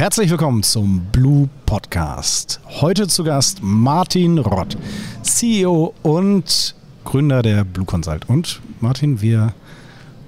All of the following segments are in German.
herzlich willkommen zum Blue Podcast. Heute zu Gast Martin Rott, CEO und Gründer der Blue Consult. Und Martin, wir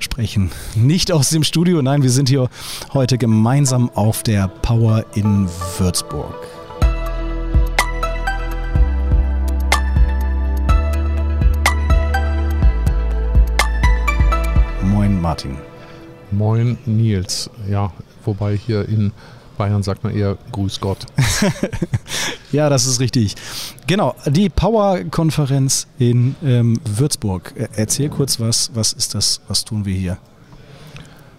sprechen nicht aus dem Studio, nein, wir sind hier heute gemeinsam auf der Power in Würzburg. Moin Martin. Moin Nils. Ja, wobei hier in Bayern sagt man eher Grüß Gott. ja, das ist richtig. Genau, die Power-Konferenz in ähm, Würzburg. Erzähl kurz was, was ist das, was tun wir hier?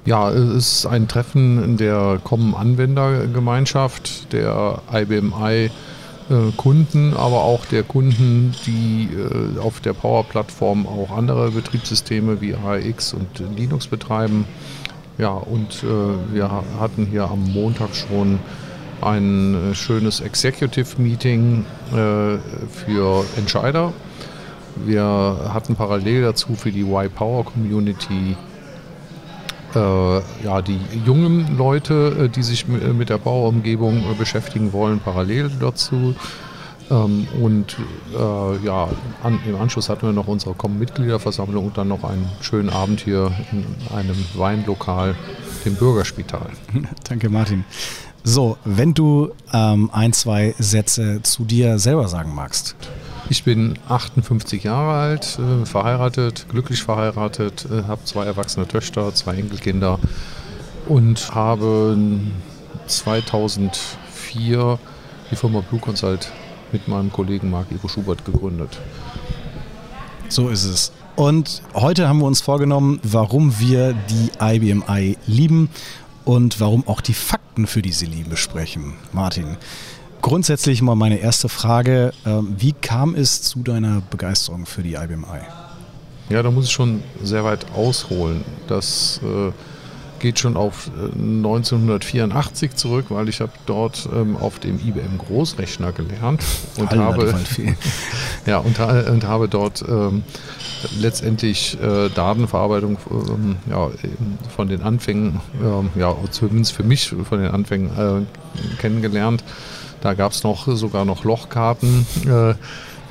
Ja, es ist ein Treffen der Common Anwendergemeinschaft, der IBMI äh, Kunden, aber auch der Kunden, die äh, auf der Power-Plattform auch andere Betriebssysteme wie AX und Linux betreiben. Ja, und äh, wir hatten hier am Montag schon ein schönes Executive Meeting für Entscheider. Wir hatten parallel dazu für die Y-Power Community äh, ja, die jungen Leute, äh, die sich mit der Bauumgebung äh, beschäftigen wollen, parallel dazu. Ähm, und äh, ja, an, im Anschluss hatten wir noch unsere Mitgliederversammlung und dann noch einen schönen Abend hier in einem Weinlokal, dem Bürgerspital. Danke, Martin. So, wenn du ähm, ein, zwei Sätze zu dir selber sagen magst. Ich bin 58 Jahre alt, äh, verheiratet, glücklich verheiratet, äh, habe zwei erwachsene Töchter, zwei Enkelkinder und habe 2004 die Firma Blue Consult mit meinem Kollegen Marc-Ivo Schubert gegründet. So ist es. Und heute haben wir uns vorgenommen, warum wir die IBMI lieben und warum auch die Fakten für diese Liebe besprechen. Martin, Grundsätzlich mal meine erste Frage. Ähm, wie kam es zu deiner Begeisterung für die IBMI? Ja, da muss ich schon sehr weit ausholen. Das äh, geht schon auf 1984 äh, zurück, weil ich habe dort ähm, auf dem IBM Großrechner gelernt und Alter, habe ja und, und, habe dort ähm, letztendlich äh, Datenverarbeitung ähm, ja, von den Anfängen, ähm, ja zumindest für mich von den Anfängen äh, kennengelernt. Da gab es noch sogar noch Lochkarten. Äh,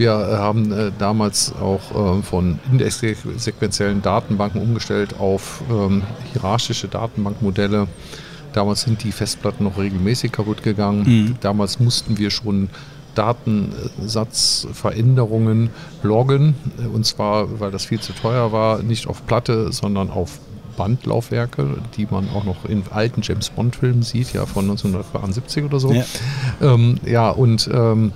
wir haben äh, damals auch äh, von indexsequenziellen Datenbanken umgestellt auf ähm, hierarchische Datenbankmodelle. Damals sind die Festplatten noch regelmäßig kaputt gegangen. Mhm. Damals mussten wir schon Datensatzveränderungen loggen. Und zwar, weil das viel zu teuer war, nicht auf Platte, sondern auf Bandlaufwerke, die man auch noch in alten James Bond-Filmen sieht, ja von 1972 oder so. Ja, ähm, ja und ähm,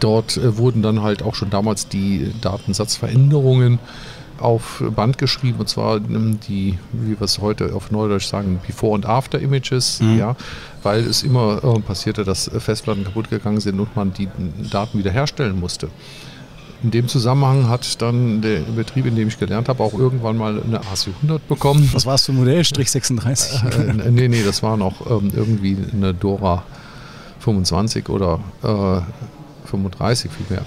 dort äh, wurden dann halt auch schon damals die Datensatzveränderungen auf Band geschrieben und zwar die, wie wir es heute auf Neudeutsch sagen, Before- und After-Images, mhm. ja, weil es immer äh, passierte, dass Festplatten kaputt gegangen sind und man die Daten wiederherstellen musste. In dem Zusammenhang hat dann der Betrieb, in dem ich gelernt habe, auch irgendwann mal eine AC100 bekommen. Was war es für ein Modell? Strich 36? Äh, nee, nee, das war noch ähm, irgendwie eine Dora 25 oder äh, 35 vielmehr.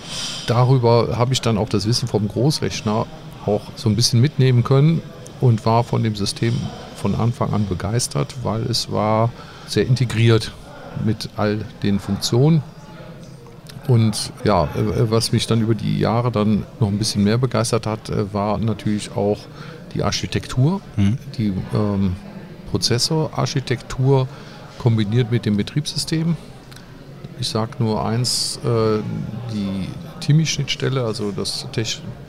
Darüber habe ich dann auch das Wissen vom Großrechner auch so ein bisschen mitnehmen können und war von dem System von Anfang an begeistert, weil es war sehr integriert mit all den Funktionen und ja, äh, was mich dann über die Jahre dann noch ein bisschen mehr begeistert hat, äh, war natürlich auch die Architektur, mhm. die ähm, Prozessorarchitektur kombiniert mit dem Betriebssystem. Ich sage nur eins, äh, die TIMI-Schnittstelle, also das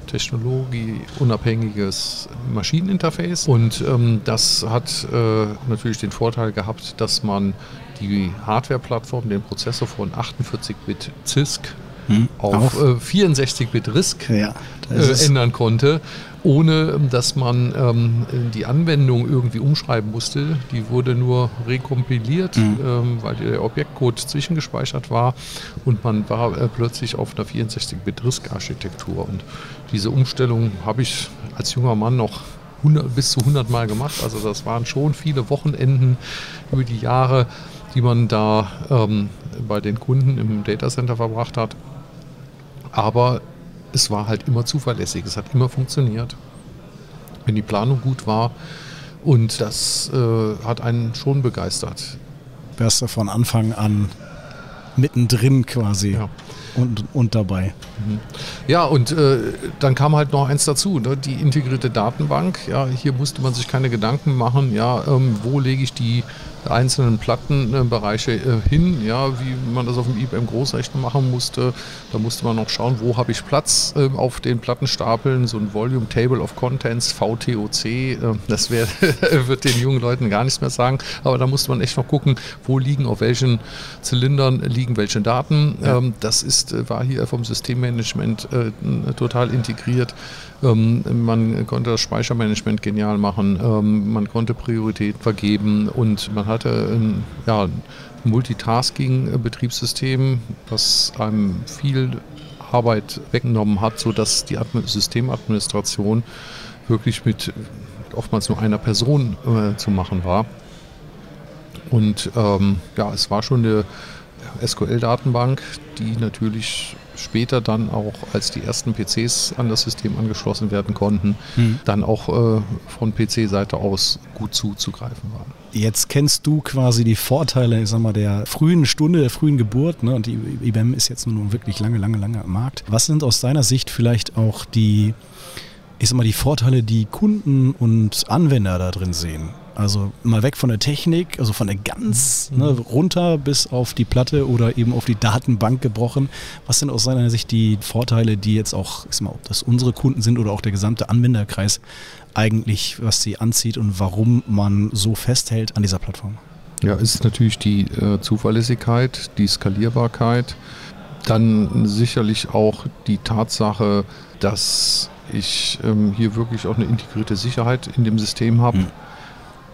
technologieunabhängiges Maschineninterface. Und ähm, das hat äh, natürlich den Vorteil gehabt, dass man die Hardware-Plattform, den Prozessor von 48-Bit CISC hm, auf äh, 64-Bit RISC ja, äh, ändern konnte, ohne dass man ähm, die Anwendung irgendwie umschreiben musste. Die wurde nur rekompiliert, mhm. ähm, weil der Objektcode zwischengespeichert war und man war äh, plötzlich auf einer 64-Bit RISC-Architektur. Und diese Umstellung habe ich als junger Mann noch 100, bis zu 100 Mal gemacht. Also das waren schon viele Wochenenden über die Jahre die man da ähm, bei den Kunden im Datacenter verbracht hat. Aber es war halt immer zuverlässig, es hat immer funktioniert. Wenn die Planung gut war und das äh, hat einen schon begeistert. wärst du von Anfang an mittendrin quasi ja. und, und dabei. Mhm. Ja, und äh, dann kam halt noch eins dazu, ne? die integrierte Datenbank. Ja, hier musste man sich keine Gedanken machen, ja, ähm, wo lege ich die einzelnen Plattenbereiche äh, hin, ja, wie man das auf dem IBM Großrechner machen musste. Da musste man noch schauen, wo habe ich Platz äh, auf den Plattenstapeln, so ein Volume Table of Contents, VTOC, äh, das wär, wird den jungen Leuten gar nichts mehr sagen, aber da musste man echt noch gucken, wo liegen, auf welchen Zylindern liegen welche Daten. Ja. Ähm, das ist, war hier vom Systemmanagement total integriert. Ähm, man konnte das Speichermanagement genial machen, ähm, man konnte Prioritäten vergeben und man hatte ein ja, Multitasking-Betriebssystem, das einem viel Arbeit weggenommen hat, sodass die Systemadministration wirklich mit oftmals nur einer Person äh, zu machen war. Und ähm, ja, es war schon eine SQL-Datenbank, die natürlich später dann auch, als die ersten PCs an das System angeschlossen werden konnten, mhm. dann auch äh, von PC-Seite aus gut zuzugreifen waren. Jetzt kennst du quasi die Vorteile, ich sag mal, der frühen Stunde, der frühen Geburt, ne? und die IBM ist jetzt nun wirklich lange, lange, lange am Markt. Was sind aus deiner Sicht vielleicht auch die, ich sag mal, die Vorteile, die Kunden und Anwender da drin sehen? Also mal weg von der Technik, also von der ganz mhm. ne, runter bis auf die Platte oder eben auf die Datenbank gebrochen. Was sind aus seiner Sicht die Vorteile, die jetzt auch, ich sag mal, ob das unsere Kunden sind oder auch der gesamte Anwenderkreis eigentlich, was sie anzieht und warum man so festhält an dieser Plattform? Ja, ist natürlich die äh, Zuverlässigkeit, die Skalierbarkeit, dann sicherlich auch die Tatsache, dass ich ähm, hier wirklich auch eine integrierte Sicherheit in dem System habe. Mhm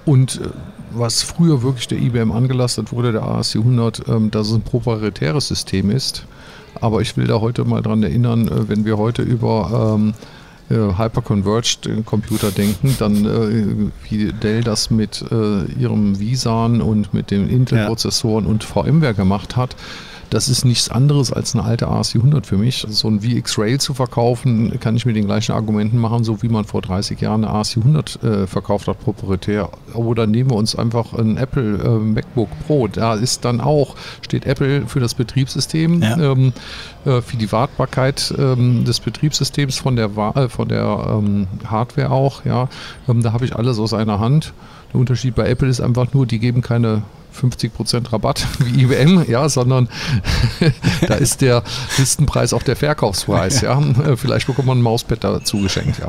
und äh, was früher wirklich der IBM angelastet wurde, der ASC 100, ähm, dass es ein proprietäres System ist. Aber ich will da heute mal dran erinnern, äh, wenn wir heute über ähm, äh, Hyperconverged Computer denken, dann wie Dell das mit ihrem Visan und mit den Intel-Prozessoren ja. und VMware gemacht hat, das ist nichts anderes als eine alte ASC 100 für mich. So ein VX Rail zu verkaufen, kann ich mit den gleichen Argumenten machen, so wie man vor 30 Jahren eine ASC 100 äh, verkauft hat, proprietär. Oder nehmen wir uns einfach ein Apple äh, MacBook Pro. Da ist dann auch, steht Apple für das Betriebssystem, ja. ähm, äh, für die Wartbarkeit ähm, des Betriebssystems von der, äh, von der ähm, Hardware auch. Ja. Ähm, da habe ich alles aus einer Hand. Der Unterschied bei Apple ist einfach nur, die geben keine 50% Rabatt wie IBM, ja, sondern da ist der Listenpreis auch der Verkaufspreis, ja. Vielleicht bekommt man ein Mauspad dazu geschenkt, ja.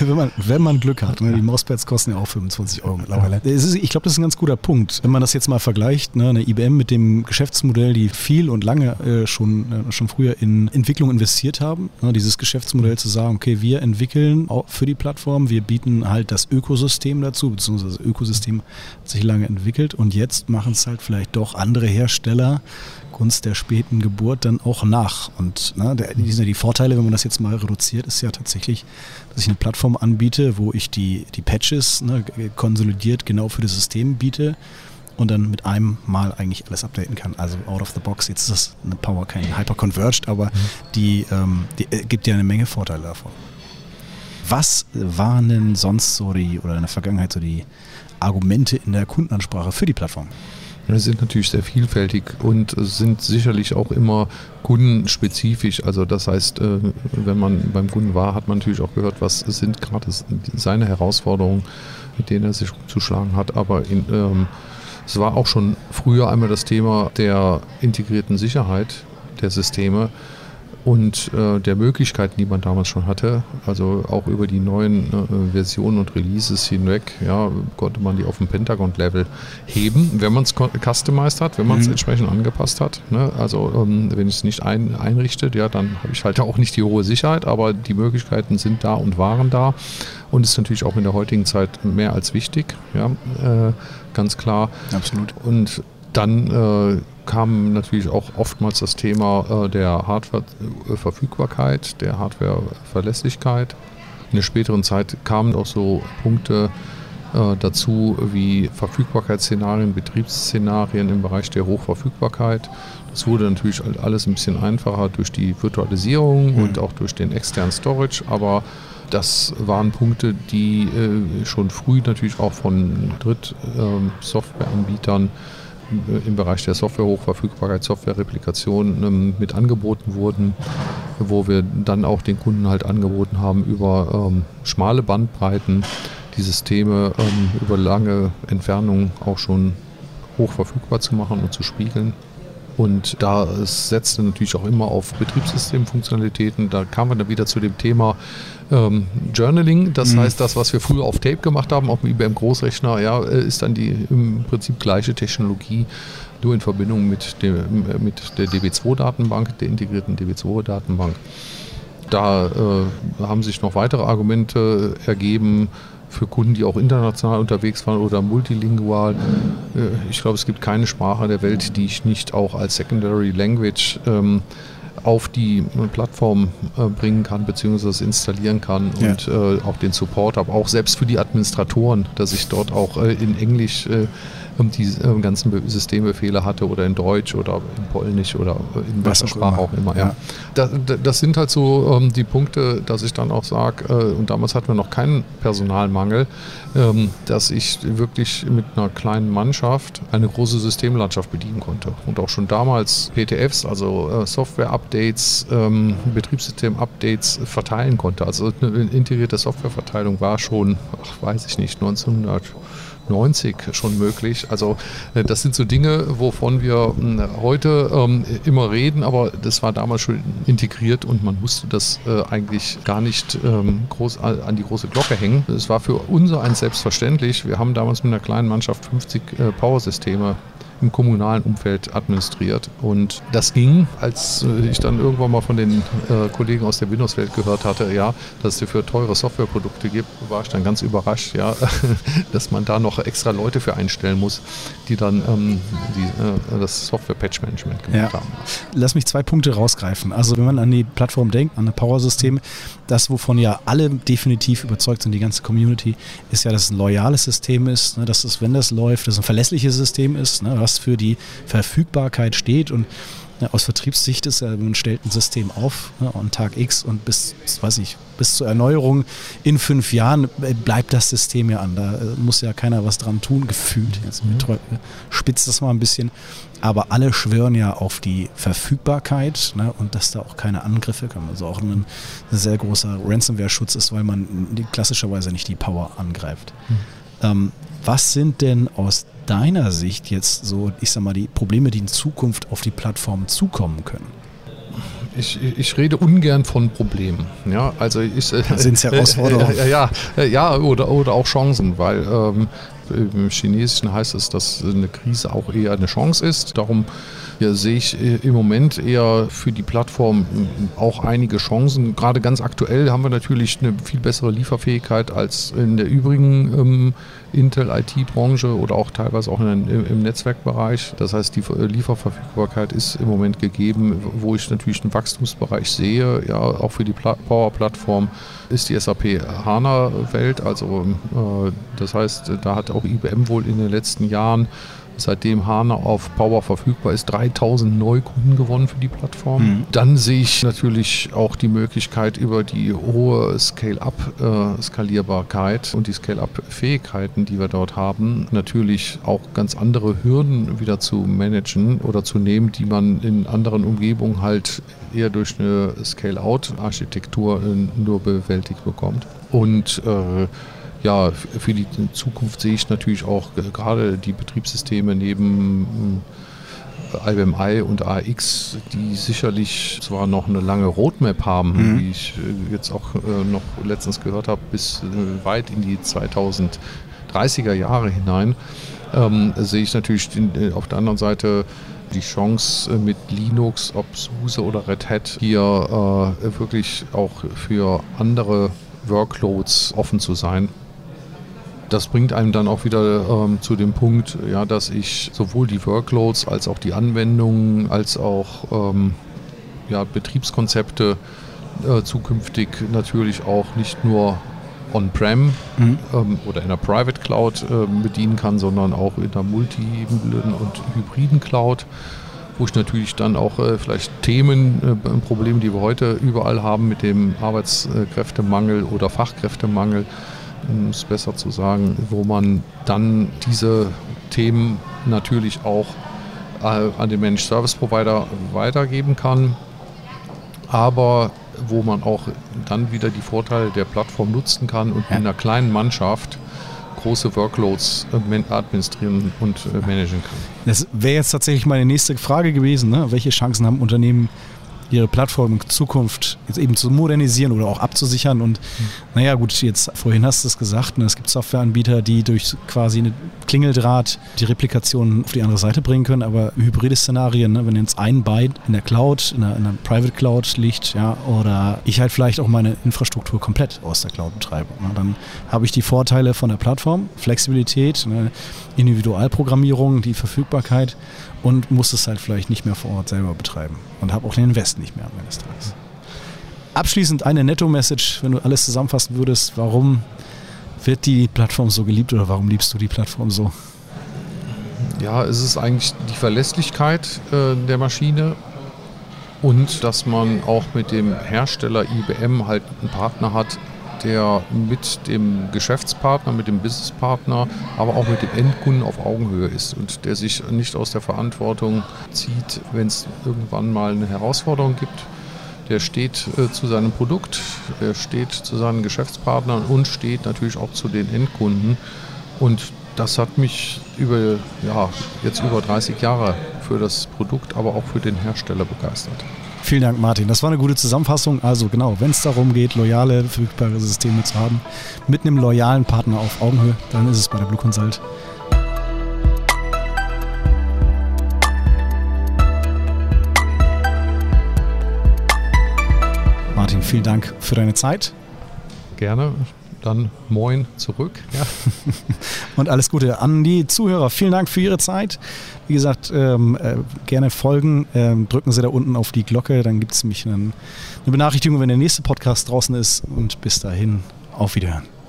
Wenn man, wenn man Glück hat, ne? die Mauspads kosten ja auch 25 Euro mittlerweile. Ist, ich glaube, das ist ein ganz guter Punkt. Wenn man das jetzt mal vergleicht, ne, eine IBM mit dem Geschäftsmodell, die viel und lange äh, schon, äh, schon früher in Entwicklung investiert haben, ne, dieses Geschäftsmodell zu sagen, okay, wir entwickeln für die Plattform, wir bieten halt das Ökosystem dazu, beziehungsweise das Ökosystem hat sich lange entwickelt und jetzt machen machen es halt vielleicht doch andere Hersteller, Kunst der späten Geburt, dann auch nach. Und ne, der, die, die Vorteile, wenn man das jetzt mal reduziert, ist ja tatsächlich, dass ich eine Plattform anbiete, wo ich die, die Patches ne, konsolidiert genau für das System biete und dann mit einem Mal eigentlich alles updaten kann. Also out of the box. Jetzt ist das eine Power kein hyper-converged, aber mhm. die, ähm, die äh, gibt ja eine Menge Vorteile davon. Was waren denn sonst so die, oder in der Vergangenheit so die Argumente in der Kundenansprache für die Plattform? Ja, sind natürlich sehr vielfältig und sind sicherlich auch immer kundenspezifisch. Also das heißt, äh, wenn man beim Kunden war, hat man natürlich auch gehört, was sind gerade seine Herausforderungen, mit denen er sich zu schlagen hat. Aber in, ähm, es war auch schon früher einmal das Thema der integrierten Sicherheit der Systeme und äh, der Möglichkeiten, die man damals schon hatte, also auch über die neuen äh, Versionen und Releases hinweg, ja, konnte man die auf dem Pentagon-Level heben, wenn man es customized hat, wenn man es mhm. entsprechend angepasst hat. Ne? Also ähm, wenn ich es nicht ein, einrichtet, ja, dann habe ich halt auch nicht die hohe Sicherheit, aber die Möglichkeiten sind da und waren da und ist natürlich auch in der heutigen Zeit mehr als wichtig, ja, äh, ganz klar. Absolut. Und dann äh, kam natürlich auch oftmals das Thema äh, der Hardware-Verfügbarkeit, der Hardware-Verlässlichkeit. In der späteren Zeit kamen auch so Punkte äh, dazu wie Verfügbarkeitsszenarien, Betriebsszenarien im Bereich der Hochverfügbarkeit. Das wurde natürlich alles ein bisschen einfacher durch die Virtualisierung mhm. und auch durch den externen Storage, aber das waren Punkte, die äh, schon früh natürlich auch von Dritt-Softwareanbietern ähm, im Bereich der Software-Hochverfügbarkeit, Software-Replikation ähm, mit angeboten wurden, wo wir dann auch den Kunden halt angeboten haben, über ähm, schmale Bandbreiten die Systeme ähm, über lange Entfernungen auch schon hoch verfügbar zu machen und zu spiegeln. Und da setzte natürlich auch immer auf Betriebssystemfunktionalitäten. Da kamen wir dann wieder zu dem Thema ähm, Journaling. Das mhm. heißt, das, was wir früher auf Tape gemacht haben, auf dem IBM Großrechner, ja, ist dann die im Prinzip gleiche Technologie, nur in Verbindung mit, dem, mit der DB2-Datenbank, der integrierten DB2-Datenbank. Da äh, haben sich noch weitere Argumente ergeben für Kunden, die auch international unterwegs waren oder multilingual. Äh, ich glaube, es gibt keine Sprache der Welt, die ich nicht auch als Secondary Language ähm, auf die Plattform äh, bringen kann, beziehungsweise installieren kann ja. und äh, auch den Support habe, auch selbst für die Administratoren, dass ich dort auch äh, in Englisch die äh, ganzen Systembefehle hatte oder in Deutsch oder in Polnisch oder in welcher Sprache auch immer. Auch immer ja. Das, das, sind halt so ähm, die Punkte, dass ich dann auch sage, äh, und damals hatten wir noch keinen Personalmangel, ähm, dass ich wirklich mit einer kleinen Mannschaft eine große Systemlandschaft bedienen konnte. Und auch schon damals PTFs, also äh, Software-Updates, ähm, Betriebssystem-Updates verteilen konnte. Also eine integrierte Softwareverteilung war schon, ach, weiß ich nicht, 1900. 90 schon möglich. Also äh, das sind so Dinge, wovon wir hm, heute ähm, immer reden, aber das war damals schon integriert und man musste das äh, eigentlich gar nicht ähm, groß an die große Glocke hängen. Es war für uns eins selbstverständlich. Wir haben damals mit einer kleinen Mannschaft 50 äh, Powersysteme im kommunalen Umfeld administriert. Und das ging, als äh, ich dann irgendwann mal von den äh, Kollegen aus der Windows-Welt gehört hatte, ja, dass es dafür teure Softwareprodukte gibt, war ich dann ganz überrascht, ja, dass man da noch extra Leute für einstellen muss, die dann ähm, die, äh, das Software-Patch-Management gemacht ja. haben. Lass mich zwei Punkte rausgreifen. Also wenn man an die Plattform denkt, an das Power-System, das, wovon ja alle definitiv überzeugt sind, die ganze Community, ist ja, dass es ein loyales System ist, ne, dass es, wenn das läuft, dass es ein verlässliches System ist, ne, was für die Verfügbarkeit steht und aus Vertriebssicht ist, man stellt ein System auf ne, an Tag X und bis, weiß ich, bis zur Erneuerung in fünf Jahren äh, bleibt das System ja an. Da äh, muss ja keiner was dran tun, gefühlt. Jetzt mhm. spitzt das mal ein bisschen. Aber alle schwören ja auf die Verfügbarkeit ne, und dass da auch keine Angriffe kommen. Also auch ein, ein sehr großer Ransomware-Schutz ist, weil man klassischerweise nicht die Power angreift. Mhm. Ähm, was sind denn aus deiner Sicht jetzt so, ich sag mal, die Probleme, die in Zukunft auf die Plattform zukommen können? Ich, ich, rede ungern von Problemen. Ja, also ich, sind es Herausforderungen? Äh, ja, ja, ja, oder, oder auch Chancen, weil ähm, im Chinesischen heißt es, dass eine Krise auch eher eine Chance ist. Darum hier sehe ich äh, im Moment eher für die Plattform auch einige Chancen. Gerade ganz aktuell haben wir natürlich eine viel bessere Lieferfähigkeit als in der übrigen ähm, Intel-IT-Branche oder auch teilweise auch in, im Netzwerkbereich. Das heißt, die Lieferverfügbarkeit ist im Moment gegeben, wo ich natürlich einen Wachstumsbereich sehe, ja, auch für die Power-Plattform ist die SAP HANA-Welt. Also äh, das heißt, da hat auch IBM wohl in den letzten Jahren seitdem HANA auf Power verfügbar ist, 3000 Neukunden gewonnen für die Plattform. Mhm. Dann sehe ich natürlich auch die Möglichkeit über die hohe Scale-up-Skalierbarkeit äh, und die Scale-up-Fähigkeiten, die wir dort haben, natürlich auch ganz andere Hürden wieder zu managen oder zu nehmen, die man in anderen Umgebungen halt eher durch eine Scale-out-Architektur äh, nur bewältigt bekommt. Und äh, ja, für die Zukunft sehe ich natürlich auch gerade die Betriebssysteme neben IBM äh, I und AX, die sicherlich zwar noch eine lange Roadmap haben, mhm. wie ich äh, jetzt auch äh, noch letztens gehört habe, bis weit in die 2030er Jahre hinein, ähm, sehe ich natürlich auf der anderen Seite die Chance mit Linux, ob SUSE oder Red Hat, hier äh, wirklich auch für andere Workloads offen zu sein das bringt einem dann auch wieder ähm, zu dem Punkt, ja, dass ich sowohl die Workloads als auch die Anwendungen als auch ähm, ja, Betriebskonzepte äh, zukünftig natürlich auch nicht nur on-prem mhm. ähm, oder in der Private Cloud äh, bedienen kann, sondern auch in der multiplen und hybriden Cloud, wo ich natürlich dann auch äh, vielleicht Themen, äh, Probleme, die wir heute überall haben mit dem Arbeitskräftemangel oder Fachkräftemangel, um es besser zu sagen, wo man dann diese Themen natürlich auch äh, an den Managed Service Provider weitergeben kann, aber wo man auch dann wieder die Vorteile der Plattform nutzen kann und in einer kleinen Mannschaft große Workloads administrieren und äh, managen kann. Das wäre jetzt tatsächlich meine nächste Frage gewesen. Ne? Welche Chancen haben Unternehmen, ihre Plattform in Zukunft jetzt eben zu modernisieren oder auch abzusichern. Und mhm. naja, gut, jetzt vorhin hast du es gesagt, ne, es gibt Softwareanbieter, die durch quasi eine Klingeldraht die Replikation auf die andere Seite bringen können, aber hybride Szenarien, ne, wenn jetzt ein Byte in der Cloud, in einer, in einer Private Cloud liegt, ja, oder ich halt vielleicht auch meine Infrastruktur komplett aus der Cloud betreibe, ne, dann habe ich die Vorteile von der Plattform, Flexibilität, ne, Individualprogrammierung, die Verfügbarkeit und muss es halt vielleicht nicht mehr vor Ort selber betreiben und habe auch den Invest nicht mehr am Ende des Tages. Abschließend eine Netto-Message, wenn du alles zusammenfassen würdest, warum wird die Plattform so geliebt oder warum liebst du die Plattform so? Ja, es ist eigentlich die Verlässlichkeit äh, der Maschine und dass man auch mit dem Hersteller IBM halt einen Partner hat, der mit dem Geschäftspartner, mit dem Businesspartner, aber auch mit dem Endkunden auf Augenhöhe ist und der sich nicht aus der Verantwortung zieht, wenn es irgendwann mal eine Herausforderung gibt. Der steht äh, zu seinem Produkt, der steht zu seinen Geschäftspartnern und steht natürlich auch zu den Endkunden. Und das hat mich über, ja, jetzt über 30 Jahre für das Produkt, aber auch für den Hersteller begeistert. Vielen Dank, Martin. Das war eine gute Zusammenfassung. Also genau, wenn es darum geht, loyale, verfügbare Systeme zu haben, mit einem loyalen Partner auf Augenhöhe, dann ist es bei der Blue Consult. Martin, vielen Dank für deine Zeit. Gerne dann moin zurück. Ja. Und alles Gute an die Zuhörer. Vielen Dank für Ihre Zeit. Wie gesagt, ähm, äh, gerne folgen. Ähm, drücken Sie da unten auf die Glocke, dann gibt es nämlich einen, eine Benachrichtigung, wenn der nächste Podcast draußen ist. Und bis dahin, auf Wiederhören.